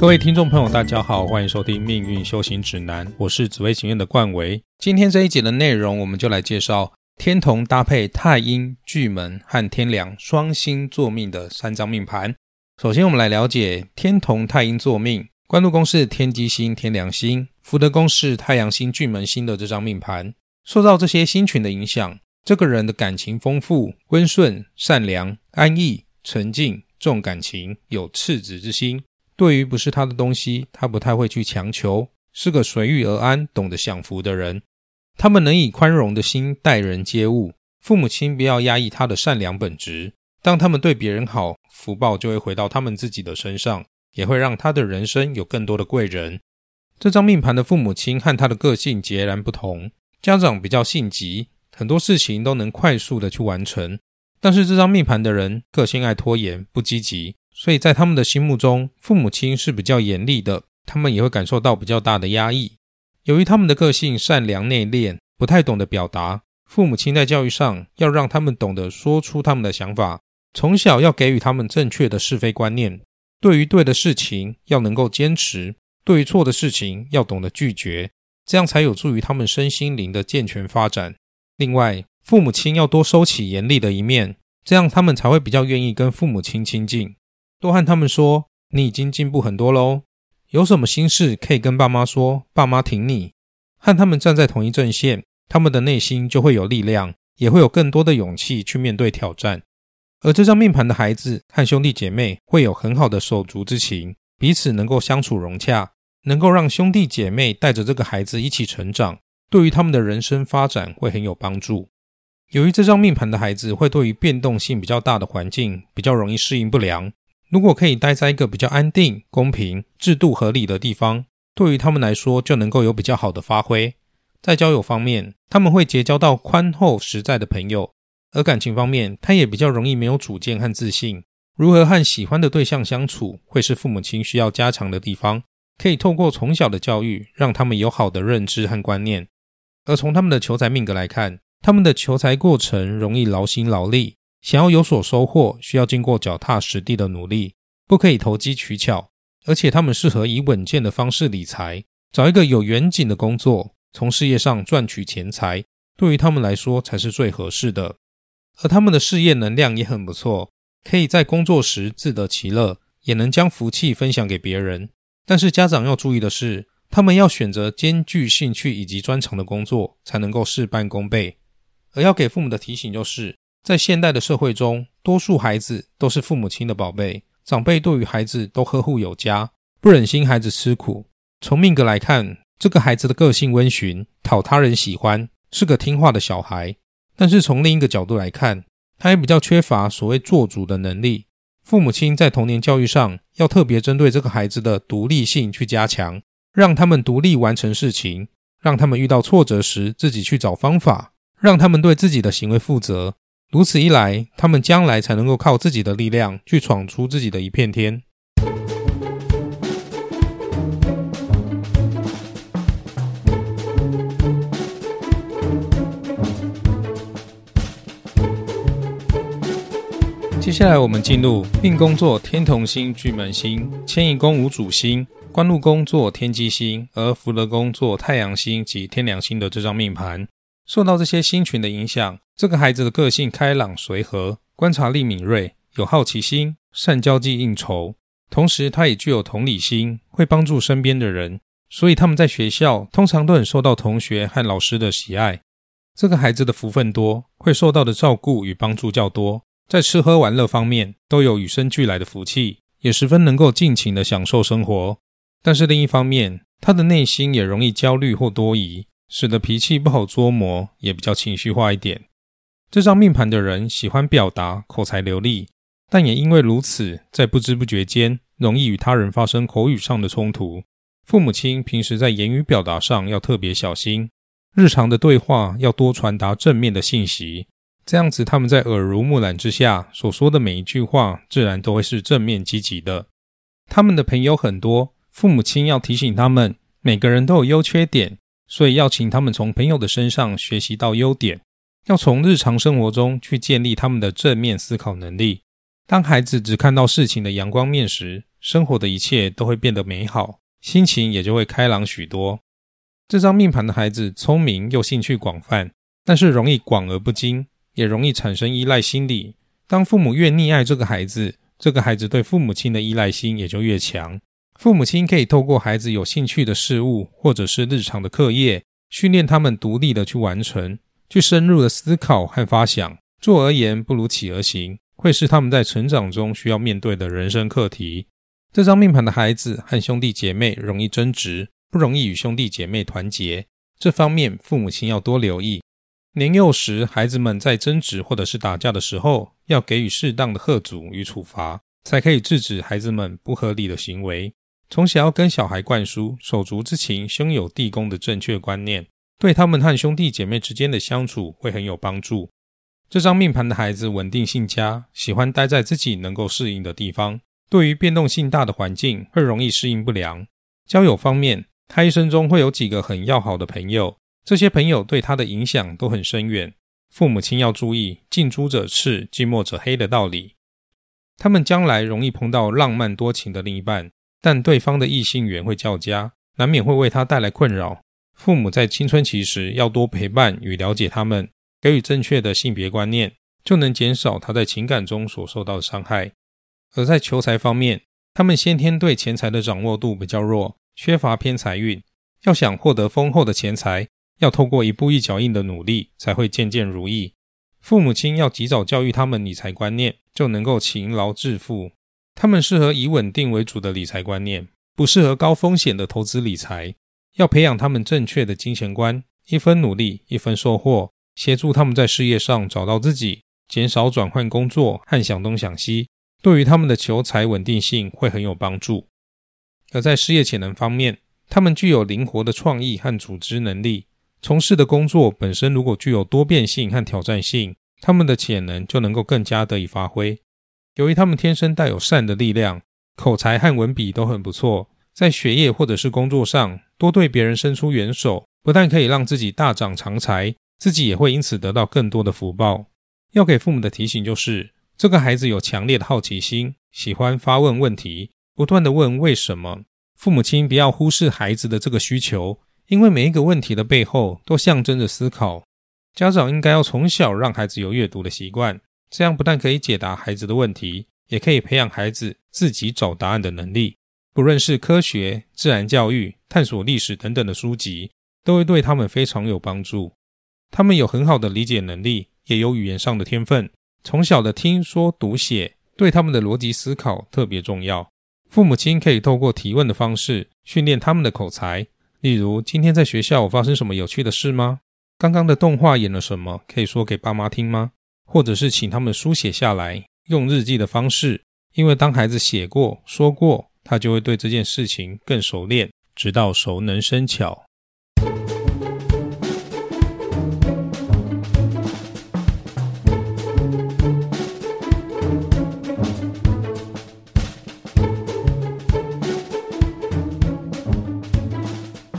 各位听众朋友，大家好，欢迎收听《命运修行指南》，我是紫薇情院的冠维。今天这一节的内容，我们就来介绍天同搭配太阴、巨门和天梁双星座命的三张命盘。首先，我们来了解天同太阴座命，官禄宫是天机星、天梁星，福德宫是太阳星、巨门星的这张命盘。受到这些星群的影响，这个人的感情丰富、温顺、善良、安逸、沉静、重感情，有赤子之心。对于不是他的东西，他不太会去强求，是个随遇而安、懂得享福的人。他们能以宽容的心待人接物，父母亲不要压抑他的善良本质。当他们对别人好，福报就会回到他们自己的身上，也会让他的人生有更多的贵人。这张命盘的父母亲和他的个性截然不同，家长比较性急，很多事情都能快速的去完成，但是这张命盘的人个性爱拖延，不积极。所以在他们的心目中，父母亲是比较严厉的，他们也会感受到比较大的压抑。由于他们的个性善良内敛，不太懂得表达，父母亲在教育上要让他们懂得说出他们的想法，从小要给予他们正确的是非观念。对于对的事情要能够坚持，对于错的事情要懂得拒绝，这样才有助于他们身心灵的健全发展。另外，父母亲要多收起严厉的一面，这样他们才会比较愿意跟父母亲亲近。多和他们说，你已经进步很多喽。有什么心事可以跟爸妈说，爸妈挺你。和他们站在同一阵线，他们的内心就会有力量，也会有更多的勇气去面对挑战。而这张命盘的孩子和兄弟姐妹会有很好的手足之情，彼此能够相处融洽，能够让兄弟姐妹带着这个孩子一起成长，对于他们的人生发展会很有帮助。由于这张命盘的孩子会对于变动性比较大的环境比较容易适应不良。如果可以待在一个比较安定、公平、制度合理的地方，对于他们来说就能够有比较好的发挥。在交友方面，他们会结交到宽厚实在的朋友；而感情方面，他也比较容易没有主见和自信。如何和喜欢的对象相处，会是父母亲需要加强的地方。可以透过从小的教育，让他们有好的认知和观念。而从他们的求财命格来看，他们的求财过程容易劳心劳力。想要有所收获，需要经过脚踏实地的努力，不可以投机取巧。而且他们适合以稳健的方式理财，找一个有远景的工作，从事业上赚取钱财，对于他们来说才是最合适的。而他们的事业能量也很不错，可以在工作时自得其乐，也能将福气分享给别人。但是家长要注意的是，他们要选择兼具兴趣以及专长的工作，才能够事半功倍。而要给父母的提醒就是。在现代的社会中，多数孩子都是父母亲的宝贝，长辈对于孩子都呵护有加，不忍心孩子吃苦。从命格来看，这个孩子的个性温驯，讨他人喜欢，是个听话的小孩。但是从另一个角度来看，他也比较缺乏所谓做主的能力。父母亲在童年教育上，要特别针对这个孩子的独立性去加强，让他们独立完成事情，让他们遇到挫折时自己去找方法，让他们对自己的行为负责。如此一来，他们将来才能够靠自己的力量去闯出自己的一片天。接下来，我们进入命宫座天同星、巨门星，迁移宫无主星，官禄宫座天机星，而福德宫座太阳星及天梁星的这张命盘。受到这些星群的影响，这个孩子的个性开朗随和，观察力敏锐，有好奇心，善交际应酬。同时，他也具有同理心，会帮助身边的人。所以，他们在学校通常都很受到同学和老师的喜爱。这个孩子的福分多，会受到的照顾与帮助较多，在吃喝玩乐方面都有与生俱来的福气，也十分能够尽情的享受生活。但是另一方面，他的内心也容易焦虑或多疑。使得脾气不好捉摸，也比较情绪化一点。这张命盘的人喜欢表达，口才流利，但也因为如此，在不知不觉间容易与他人发生口语上的冲突。父母亲平时在言语表达上要特别小心，日常的对话要多传达正面的信息，这样子他们在耳濡目染之下所说的每一句话，自然都会是正面积极的。他们的朋友很多，父母亲要提醒他们，每个人都有优缺点。所以要请他们从朋友的身上学习到优点，要从日常生活中去建立他们的正面思考能力。当孩子只看到事情的阳光面时，生活的一切都会变得美好，心情也就会开朗许多。这张命盘的孩子聪明又兴趣广泛，但是容易广而不精，也容易产生依赖心理。当父母越溺爱这个孩子，这个孩子对父母亲的依赖心也就越强。父母亲可以透过孩子有兴趣的事物，或者是日常的课业，训练他们独立的去完成，去深入的思考和发想。做而言不如起而行。会是他们在成长中需要面对的人生课题。这张命盘的孩子和兄弟姐妹容易争执，不容易与兄弟姐妹团结。这方面父母亲要多留意。年幼时，孩子们在争执或者是打架的时候，要给予适当的喝阻与处罚，才可以制止孩子们不合理的行为。从小要跟小孩灌输手足之情、兄友弟恭的正确观念，对他们和兄弟姐妹之间的相处会很有帮助。这张命盘的孩子稳定性佳，喜欢待在自己能够适应的地方。对于变动性大的环境，会容易适应不良。交友方面，他一生中会有几个很要好的朋友，这些朋友对他的影响都很深远。父母亲要注意“近朱者赤，近墨者黑”的道理。他们将来容易碰到浪漫多情的另一半，但对方的异性缘会较佳，难免会为他带来困扰。父母在青春期时要多陪伴与了解他们。给予正确的性别观念，就能减少他在情感中所受到的伤害。而在求财方面，他们先天对钱财的掌握度比较弱，缺乏偏财运。要想获得丰厚的钱财，要透过一步一脚印的努力，才会渐渐如意。父母亲要及早教育他们理财观念，就能够勤劳致富。他们适合以稳定为主的理财观念，不适合高风险的投资理财。要培养他们正确的金钱观，一分努力一分收获。协助他们在事业上找到自己，减少转换工作和想东想西，对于他们的求财稳定性会很有帮助。而在事业潜能方面，他们具有灵活的创意和组织能力。从事的工作本身如果具有多变性和挑战性，他们的潜能就能够更加得以发挥。由于他们天生带有善的力量，口才和文笔都很不错，在学业或者是工作上多对别人伸出援手，不但可以让自己大涨长才。自己也会因此得到更多的福报。要给父母的提醒就是：这个孩子有强烈的好奇心，喜欢发问问题，不断的问为什么。父母亲不要忽视孩子的这个需求，因为每一个问题的背后都象征着思考。家长应该要从小让孩子有阅读的习惯，这样不但可以解答孩子的问题，也可以培养孩子自己找答案的能力。不论是科学、自然教育、探索历史等等的书籍，都会对他们非常有帮助。他们有很好的理解能力，也有语言上的天分。从小的听说读写，对他们的逻辑思考特别重要。父母亲可以透过提问的方式训练他们的口才。例如，今天在学校发生什么有趣的事吗？刚刚的动画演了什么？可以说给爸妈听吗？或者是请他们书写下来，用日记的方式。因为当孩子写过、说过，他就会对这件事情更熟练，直到熟能生巧。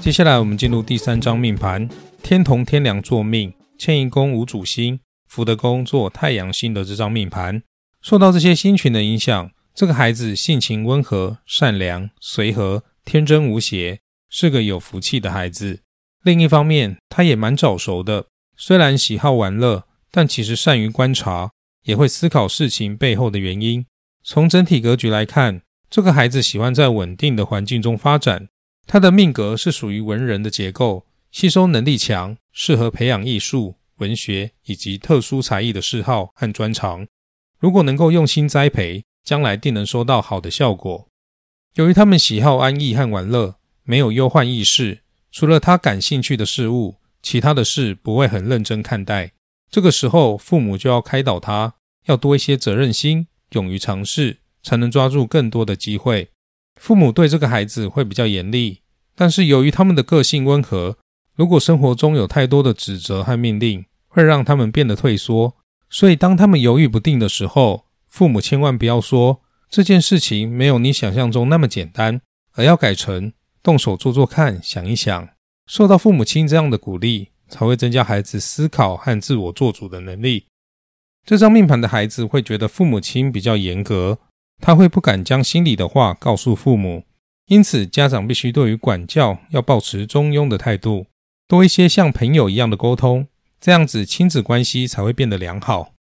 接下来我们进入第三张命盘，天同天梁做命，迁移宫无主星，福德宫做太阳星的这张命盘，受到这些星群的影响，这个孩子性情温和、善良、随和、天真无邪，是个有福气的孩子。另一方面，他也蛮早熟的，虽然喜好玩乐，但其实善于观察，也会思考事情背后的原因。从整体格局来看，这个孩子喜欢在稳定的环境中发展。他的命格是属于文人的结构，吸收能力强，适合培养艺术、文学以及特殊才艺的嗜好和专长。如果能够用心栽培，将来定能收到好的效果。由于他们喜好安逸和玩乐，没有忧患意识，除了他感兴趣的事物，其他的事不会很认真看待。这个时候，父母就要开导他，要多一些责任心，勇于尝试，才能抓住更多的机会。父母对这个孩子会比较严厉，但是由于他们的个性温和，如果生活中有太多的指责和命令，会让他们变得退缩。所以当他们犹豫不定的时候，父母千万不要说这件事情没有你想象中那么简单，而要改成动手做做看，想一想。受到父母亲这样的鼓励，才会增加孩子思考和自我做主的能力。这张命盘的孩子会觉得父母亲比较严格，他会不敢将心里的话告诉父母，因此家长必须对于管教要保持中庸的态度，多一些像朋友一样的沟通，这样子亲子关系才会变得良好。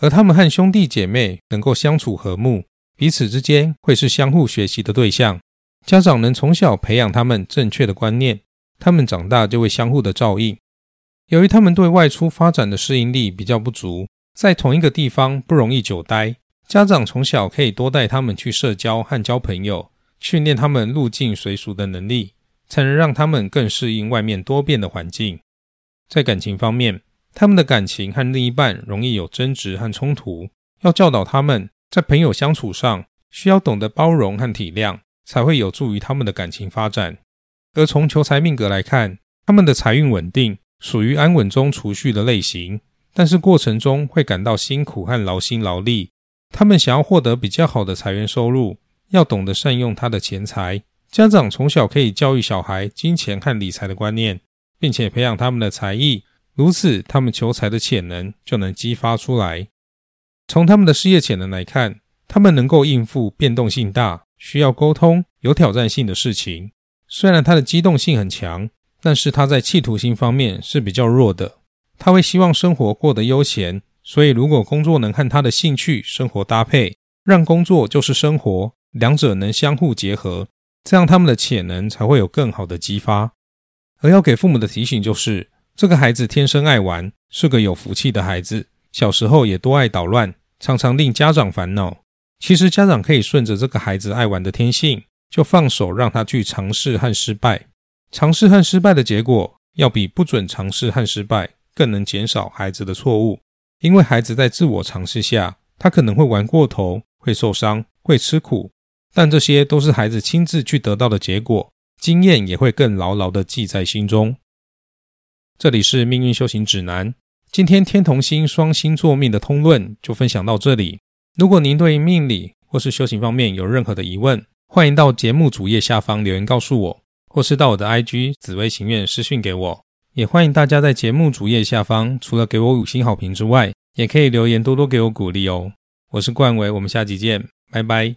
而他们和兄弟姐妹能够相处和睦，彼此之间会是相互学习的对象。家长能从小培养他们正确的观念，他们长大就会相互的照应。由于他们对外出发展的适应力比较不足。在同一个地方不容易久待，家长从小可以多带他们去社交和交朋友，训练他们入境随俗的能力，才能让他们更适应外面多变的环境。在感情方面，他们的感情和另一半容易有争执和冲突，要教导他们在朋友相处上需要懂得包容和体谅，才会有助于他们的感情发展。而从求财命格来看，他们的财运稳定，属于安稳中储蓄的类型。但是过程中会感到辛苦和劳心劳力，他们想要获得比较好的财源收入，要懂得善用他的钱财。家长从小可以教育小孩金钱和理财的观念，并且培养他们的才艺，如此他们求财的潜能就能激发出来。从他们的事业潜能来看，他们能够应付变动性大、需要沟通、有挑战性的事情。虽然他的机动性很强，但是他在企图心方面是比较弱的。他会希望生活过得悠闲，所以如果工作能和他的兴趣、生活搭配，让工作就是生活，两者能相互结合，这样他们的潜能才会有更好的激发。而要给父母的提醒就是，这个孩子天生爱玩，是个有福气的孩子，小时候也多爱捣乱，常常令家长烦恼。其实家长可以顺着这个孩子爱玩的天性，就放手让他去尝试和失败。尝试和失败的结果，要比不准尝试和失败。更能减少孩子的错误，因为孩子在自我尝试下，他可能会玩过头，会受伤，会吃苦，但这些都是孩子亲自去得到的结果，经验也会更牢牢的记在心中。这里是命运修行指南，今天天同星双星座命的通论就分享到这里。如果您对命理或是修行方面有任何的疑问，欢迎到节目主页下方留言告诉我，或是到我的 IG 紫薇行愿私讯给我。也欢迎大家在节目主页下方，除了给我五星好评之外，也可以留言多多给我鼓励哦。我是冠维，我们下集见，拜拜。